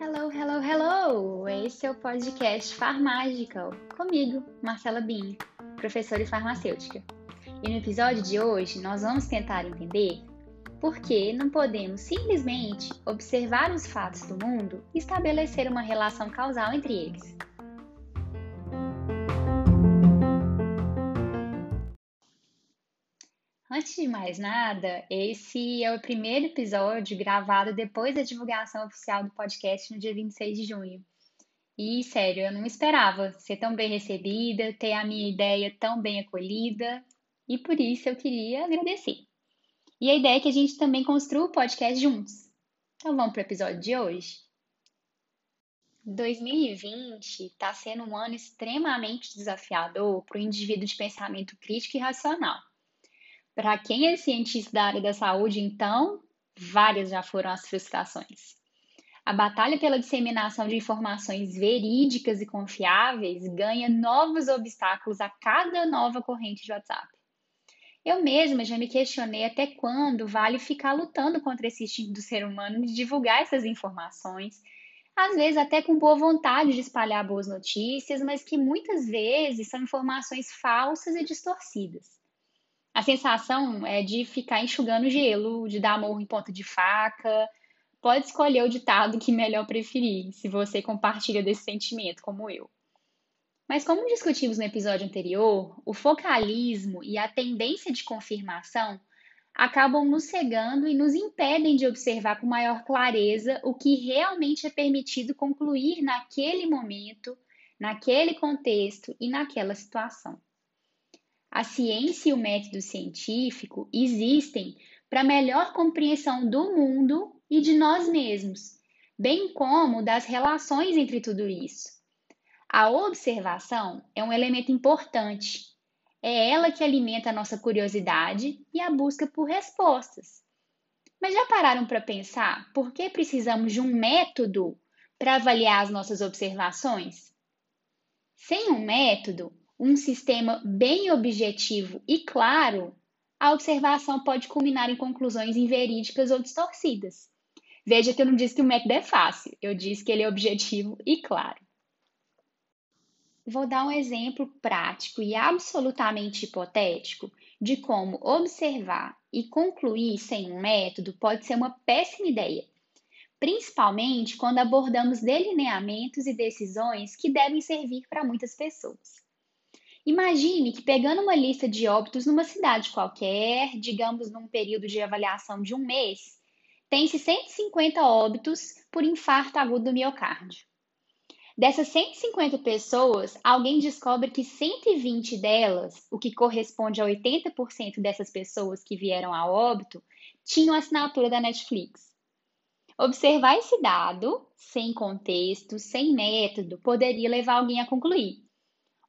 Hello, hello, hello! Esse é o podcast Farmágica, comigo, Marcela Bin, professora e farmacêutica. E no episódio de hoje nós vamos tentar entender por que não podemos simplesmente observar os fatos do mundo e estabelecer uma relação causal entre eles. Antes de mais nada, esse é o primeiro episódio gravado depois da divulgação oficial do podcast no dia 26 de junho. E, sério, eu não esperava ser tão bem recebida, ter a minha ideia tão bem acolhida, e por isso eu queria agradecer. E a ideia é que a gente também construa o podcast juntos. Então vamos para o episódio de hoje? 2020 está sendo um ano extremamente desafiador para o indivíduo de pensamento crítico e racional. Para quem é cientista da área da saúde, então, várias já foram as frustrações. A batalha pela disseminação de informações verídicas e confiáveis ganha novos obstáculos a cada nova corrente de WhatsApp. Eu mesma já me questionei até quando vale ficar lutando contra esse instinto do ser humano de divulgar essas informações, às vezes até com boa vontade de espalhar boas notícias, mas que muitas vezes são informações falsas e distorcidas. A sensação é de ficar enxugando gelo, de dar amor em ponta de faca. Pode escolher o ditado que melhor preferir, se você compartilha desse sentimento, como eu. Mas, como discutimos no episódio anterior, o focalismo e a tendência de confirmação acabam nos cegando e nos impedem de observar com maior clareza o que realmente é permitido concluir naquele momento, naquele contexto e naquela situação. A ciência e o método científico existem para melhor compreensão do mundo e de nós mesmos, bem como das relações entre tudo isso. A observação é um elemento importante. É ela que alimenta a nossa curiosidade e a busca por respostas. Mas já pararam para pensar por que precisamos de um método para avaliar as nossas observações? Sem um método, um sistema bem objetivo e claro, a observação pode culminar em conclusões inverídicas ou distorcidas. Veja que eu não disse que o método é fácil, eu disse que ele é objetivo e claro. Vou dar um exemplo prático e absolutamente hipotético de como observar e concluir sem um método pode ser uma péssima ideia, principalmente quando abordamos delineamentos e decisões que devem servir para muitas pessoas. Imagine que pegando uma lista de óbitos numa cidade qualquer, digamos num período de avaliação de um mês, tem-se 150 óbitos por infarto agudo do miocárdio. Dessas 150 pessoas, alguém descobre que 120 delas, o que corresponde a 80% dessas pessoas que vieram a óbito, tinham assinatura da Netflix. Observar esse dado, sem contexto, sem método, poderia levar alguém a concluir: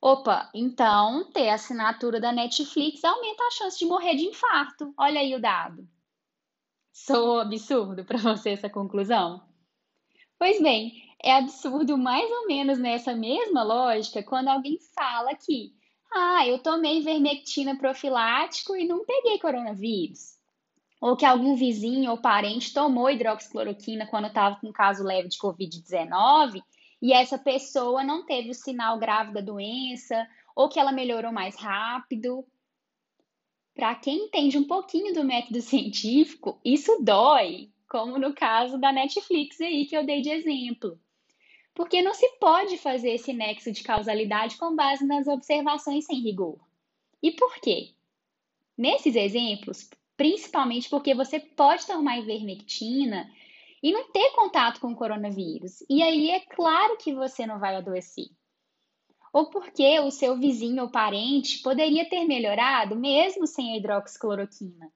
Opa, então ter a assinatura da Netflix aumenta a chance de morrer de infarto. Olha aí o dado. Sou absurdo para você essa conclusão? Pois bem, é absurdo mais ou menos nessa mesma lógica quando alguém fala que, ah, eu tomei vermectina profilático e não peguei coronavírus. Ou que algum vizinho ou parente tomou hidroxicloroquina quando estava com um caso leve de Covid-19 e essa pessoa não teve o sinal grave da doença ou que ela melhorou mais rápido. Para quem entende um pouquinho do método científico, isso dói, como no caso da Netflix aí que eu dei de exemplo. Porque não se pode fazer esse nexo de causalidade com base nas observações sem rigor. E por quê? Nesses exemplos, principalmente porque você pode tomar ivermectina e não ter contato com o coronavírus. E aí é claro que você não vai adoecer. Ou porque o seu vizinho ou parente poderia ter melhorado mesmo sem a hidroxicloroquina.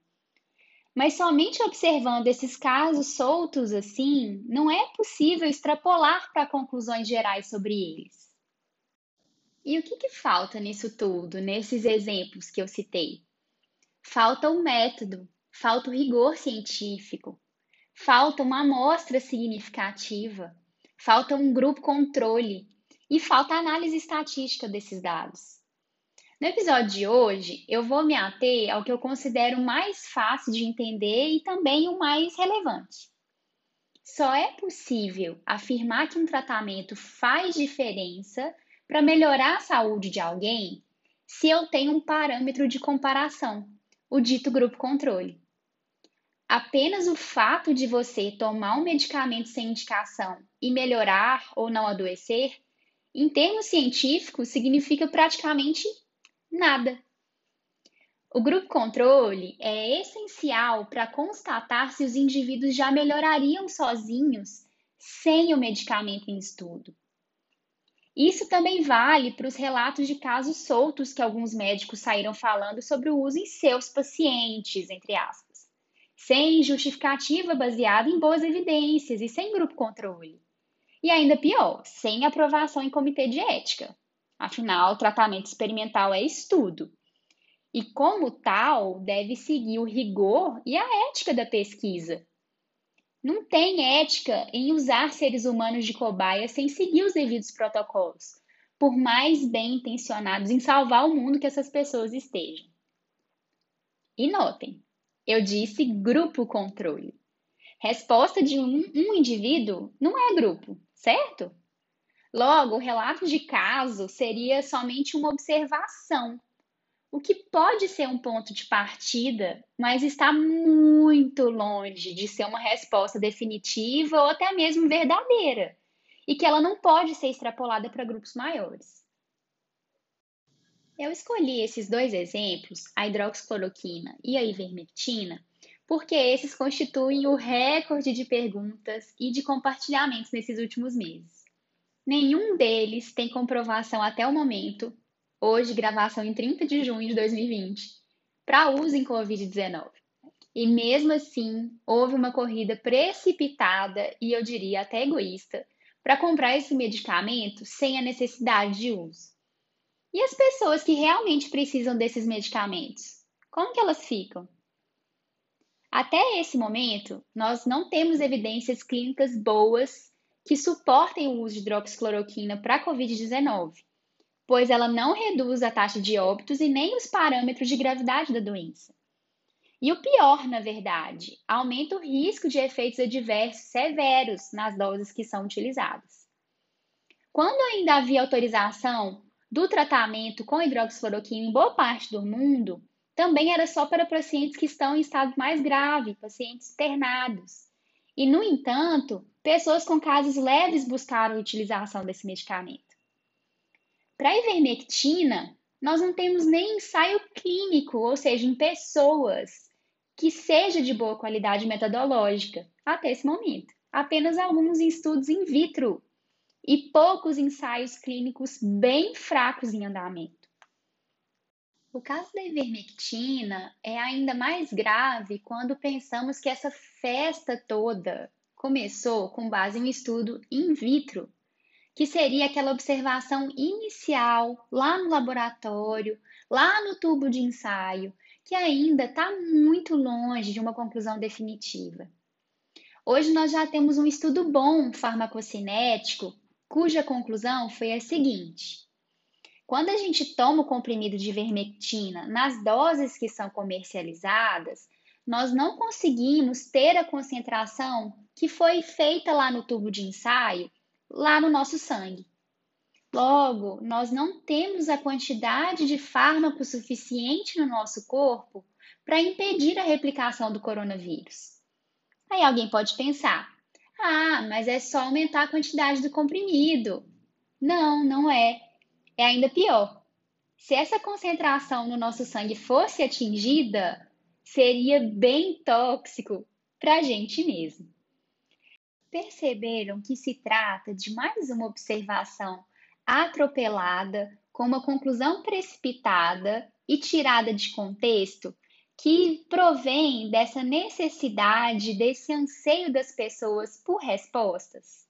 Mas somente observando esses casos soltos assim, não é possível extrapolar para conclusões gerais sobre eles. E o que, que falta nisso tudo, nesses exemplos que eu citei? Falta o método, falta o rigor científico, falta uma amostra significativa, falta um grupo controle e falta análise estatística desses dados. No episódio de hoje, eu vou me ater ao que eu considero mais fácil de entender e também o mais relevante. Só é possível afirmar que um tratamento faz diferença para melhorar a saúde de alguém se eu tenho um parâmetro de comparação, o dito grupo controle. Apenas o fato de você tomar um medicamento sem indicação e melhorar ou não adoecer, em termos científicos, significa praticamente nada. O grupo controle é essencial para constatar se os indivíduos já melhorariam sozinhos sem o medicamento em estudo. Isso também vale para os relatos de casos soltos que alguns médicos saíram falando sobre o uso em seus pacientes, entre aspas sem justificativa baseada em boas evidências e sem grupo controle. E ainda pior, sem aprovação em comitê de ética. Afinal, o tratamento experimental é estudo. E, como tal, deve seguir o rigor e a ética da pesquisa. Não tem ética em usar seres humanos de cobaia sem seguir os devidos protocolos, por mais bem intencionados em salvar o mundo que essas pessoas estejam. E notem, eu disse grupo controle. Resposta de um, um indivíduo não é grupo, certo? Logo, o relato de caso seria somente uma observação, o que pode ser um ponto de partida, mas está muito longe de ser uma resposta definitiva ou até mesmo verdadeira, e que ela não pode ser extrapolada para grupos maiores. Eu escolhi esses dois exemplos, a hidroxicloroquina e a ivermectina, porque esses constituem o recorde de perguntas e de compartilhamentos nesses últimos meses. Nenhum deles tem comprovação até o momento, hoje gravação em 30 de junho de 2020, para uso em Covid-19. E mesmo assim, houve uma corrida precipitada e eu diria até egoísta para comprar esse medicamento sem a necessidade de uso. E as pessoas que realmente precisam desses medicamentos? Como que elas ficam? Até esse momento, nós não temos evidências clínicas boas que suportem o uso de hidroxicloroquina para a Covid-19, pois ela não reduz a taxa de óbitos e nem os parâmetros de gravidade da doença. E o pior, na verdade, aumenta o risco de efeitos adversos severos nas doses que são utilizadas. Quando ainda havia autorização do tratamento com hidroxicloroquina em boa parte do mundo também era só para pacientes que estão em estado mais grave, pacientes internados. E, no entanto, pessoas com casos leves buscaram a utilização desse medicamento. Para a ivermectina, nós não temos nem ensaio clínico, ou seja, em pessoas, que seja de boa qualidade metodológica até esse momento. Apenas alguns estudos in vitro e poucos ensaios clínicos bem fracos em andamento. O caso da ivermectina é ainda mais grave quando pensamos que essa festa toda começou com base em um estudo in vitro, que seria aquela observação inicial lá no laboratório, lá no tubo de ensaio, que ainda está muito longe de uma conclusão definitiva. Hoje nós já temos um estudo bom farmacocinético cuja conclusão foi a seguinte: quando a gente toma o comprimido de vermectina nas doses que são comercializadas, nós não conseguimos ter a concentração que foi feita lá no tubo de ensaio, lá no nosso sangue. Logo, nós não temos a quantidade de fármaco suficiente no nosso corpo para impedir a replicação do coronavírus. Aí alguém pode pensar: ah, mas é só aumentar a quantidade do comprimido. Não, não é. É ainda pior. Se essa concentração no nosso sangue fosse atingida, seria bem tóxico para a gente mesmo. Perceberam que se trata de mais uma observação atropelada, com uma conclusão precipitada e tirada de contexto que provém dessa necessidade, desse anseio das pessoas por respostas?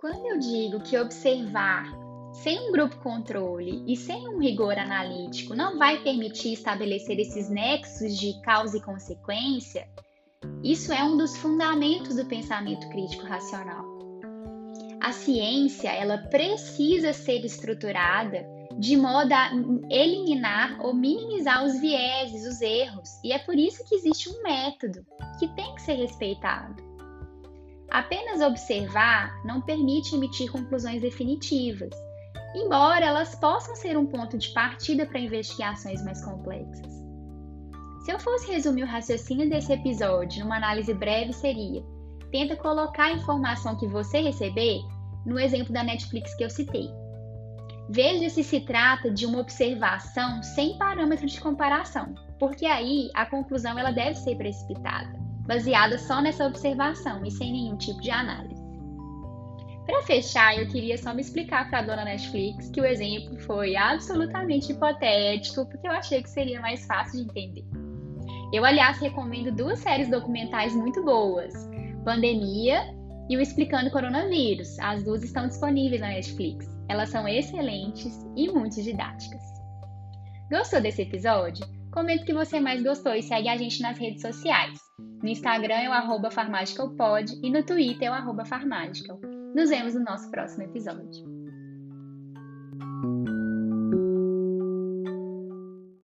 Quando eu digo que observar sem um grupo controle e sem um rigor analítico não vai permitir estabelecer esses nexos de causa e consequência, Isso é um dos fundamentos do pensamento crítico racional. A ciência, ela precisa ser estruturada de modo a eliminar ou minimizar os vieses, os erros, e é por isso que existe um método que tem que ser respeitado. Apenas observar não permite emitir conclusões definitivas, embora elas possam ser um ponto de partida para investigações mais complexas. Se eu fosse resumir o raciocínio desse episódio numa análise breve, seria: tenta colocar a informação que você receber no exemplo da Netflix que eu citei. Veja se se trata de uma observação sem parâmetro de comparação, porque aí a conclusão ela deve ser precipitada, baseada só nessa observação e sem nenhum tipo de análise. Para fechar, eu queria só me explicar para a dona Netflix que o exemplo foi absolutamente hipotético, porque eu achei que seria mais fácil de entender. Eu, aliás, recomendo duas séries documentais muito boas: Pandemia e o Explicando Coronavírus. As duas estão disponíveis na Netflix. Elas são excelentes e muito didáticas. Gostou desse episódio? Comenta o que você mais gostou e segue a gente nas redes sociais. No Instagram é o farmagicalpod e no Twitter é o farmagical. Nos vemos no nosso próximo episódio.